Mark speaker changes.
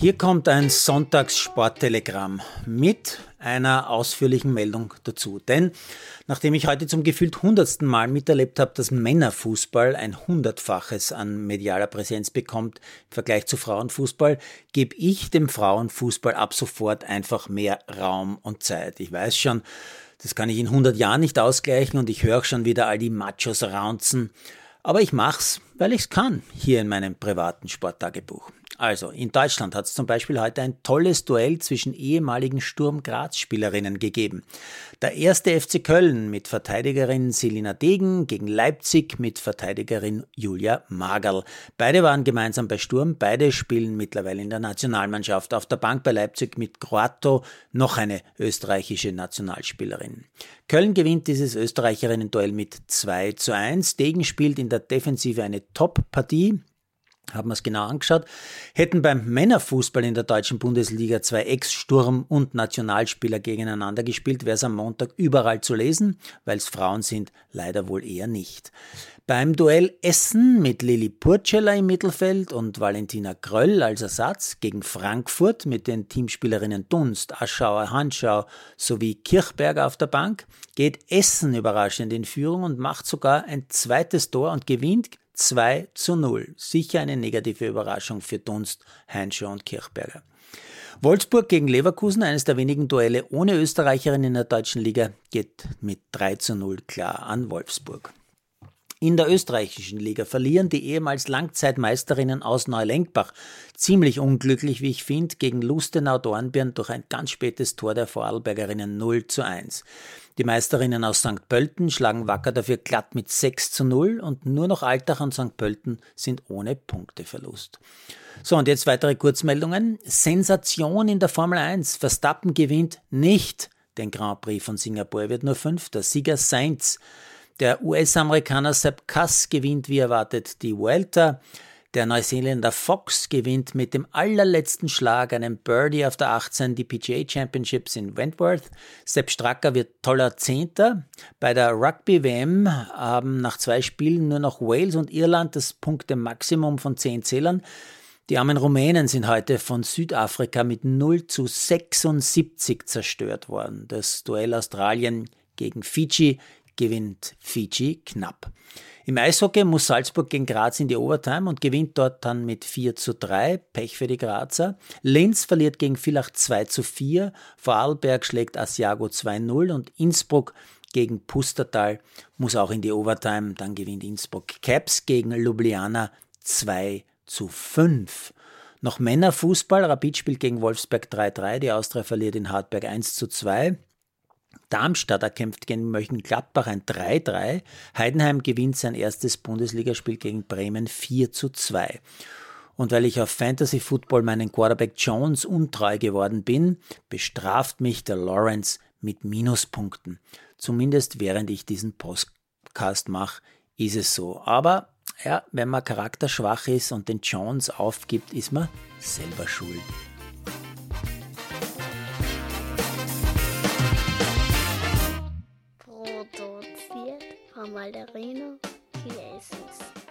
Speaker 1: Hier kommt ein Sonntagssporttelegramm mit einer ausführlichen Meldung dazu. Denn nachdem ich heute zum gefühlt hundertsten Mal miterlebt habe, dass Männerfußball ein hundertfaches an medialer Präsenz bekommt im Vergleich zu Frauenfußball, gebe ich dem Frauenfußball ab sofort einfach mehr Raum und Zeit. Ich weiß schon, das kann ich in 100 Jahren nicht ausgleichen und ich höre schon wieder all die Machos raunzen. Aber ich mach's, weil ich's kann, hier in meinem privaten Sporttagebuch. Also, in Deutschland hat es zum Beispiel heute ein tolles Duell zwischen ehemaligen Sturm Graz-Spielerinnen gegeben. Der erste FC Köln mit Verteidigerin Selina Degen gegen Leipzig mit Verteidigerin Julia Magerl. Beide waren gemeinsam bei Sturm, beide spielen mittlerweile in der Nationalmannschaft. Auf der Bank bei Leipzig mit Croato noch eine österreichische Nationalspielerin. Köln gewinnt dieses Österreicherinnen-Duell mit 2 zu 1. Degen spielt in der Defensive eine Top-Partie haben wir es genau angeschaut, hätten beim Männerfußball in der deutschen Bundesliga zwei Ex-Sturm- und Nationalspieler gegeneinander gespielt, wäre es am Montag überall zu lesen, weil es Frauen sind, leider wohl eher nicht. Beim Duell Essen mit Lili Purcella im Mittelfeld und Valentina Kröll als Ersatz gegen Frankfurt mit den Teamspielerinnen Dunst, Aschauer, Hanschau sowie Kirchberger auf der Bank geht Essen überraschend in Führung und macht sogar ein zweites Tor und gewinnt 2 zu 0. Sicher eine negative Überraschung für Dunst, Heinschau und Kirchberger. Wolfsburg gegen Leverkusen, eines der wenigen Duelle ohne Österreicherin in der deutschen Liga, geht mit 3 zu 0 klar an Wolfsburg. In der österreichischen Liga verlieren die ehemals Langzeitmeisterinnen aus Neulenkbach ziemlich unglücklich, wie ich finde, gegen Lustenau-Dornbirn durch ein ganz spätes Tor der Vorarlbergerinnen 0 zu 1. Die Meisterinnen aus St. Pölten schlagen Wacker dafür glatt mit 6 zu 0 und nur noch Altach und St. Pölten sind ohne Punkteverlust. So, und jetzt weitere Kurzmeldungen. Sensation in der Formel 1. Verstappen gewinnt nicht den Grand Prix von Singapur, wird nur Fünfter. Sieger Sainz der US-Amerikaner Sepp Kass gewinnt wie erwartet die Vuelta. Der Neuseeländer Fox gewinnt mit dem allerletzten Schlag, einem Birdie auf der 18, die PGA Championships in Wentworth. Sepp Stracker wird toller Zehnter. Bei der Rugby-WM haben nach zwei Spielen nur noch Wales und Irland das Punkte-Maximum von zehn Zählern. Die armen Rumänen sind heute von Südafrika mit 0 zu 76 zerstört worden. Das Duell Australien gegen Fiji gewinnt Fiji knapp. Im Eishockey muss Salzburg gegen Graz in die Overtime und gewinnt dort dann mit 4 zu 3. Pech für die Grazer. Linz verliert gegen Villach 2 zu 4. Vorarlberg schlägt Asiago 2-0 und Innsbruck gegen Pustertal muss auch in die Overtime. Dann gewinnt Innsbruck. Caps gegen Ljubljana 2 zu 5. Noch Männerfußball. Rapid spielt gegen Wolfsberg 3-3. Die Austria verliert in Hartberg 1 zu 2. Darmstadt erkämpft gegen Mönchengladbach ein 3-3. Heidenheim gewinnt sein erstes Bundesligaspiel gegen Bremen 4 zu 2. Und weil ich auf Fantasy Football meinen Quarterback Jones untreu geworden bin, bestraft mich der Lawrence mit Minuspunkten. Zumindest während ich diesen Podcast mache, ist es so. Aber ja, wenn man charakterschwach ist und den Jones aufgibt, ist man selber schuld.
Speaker 2: Malderino, hier ist es.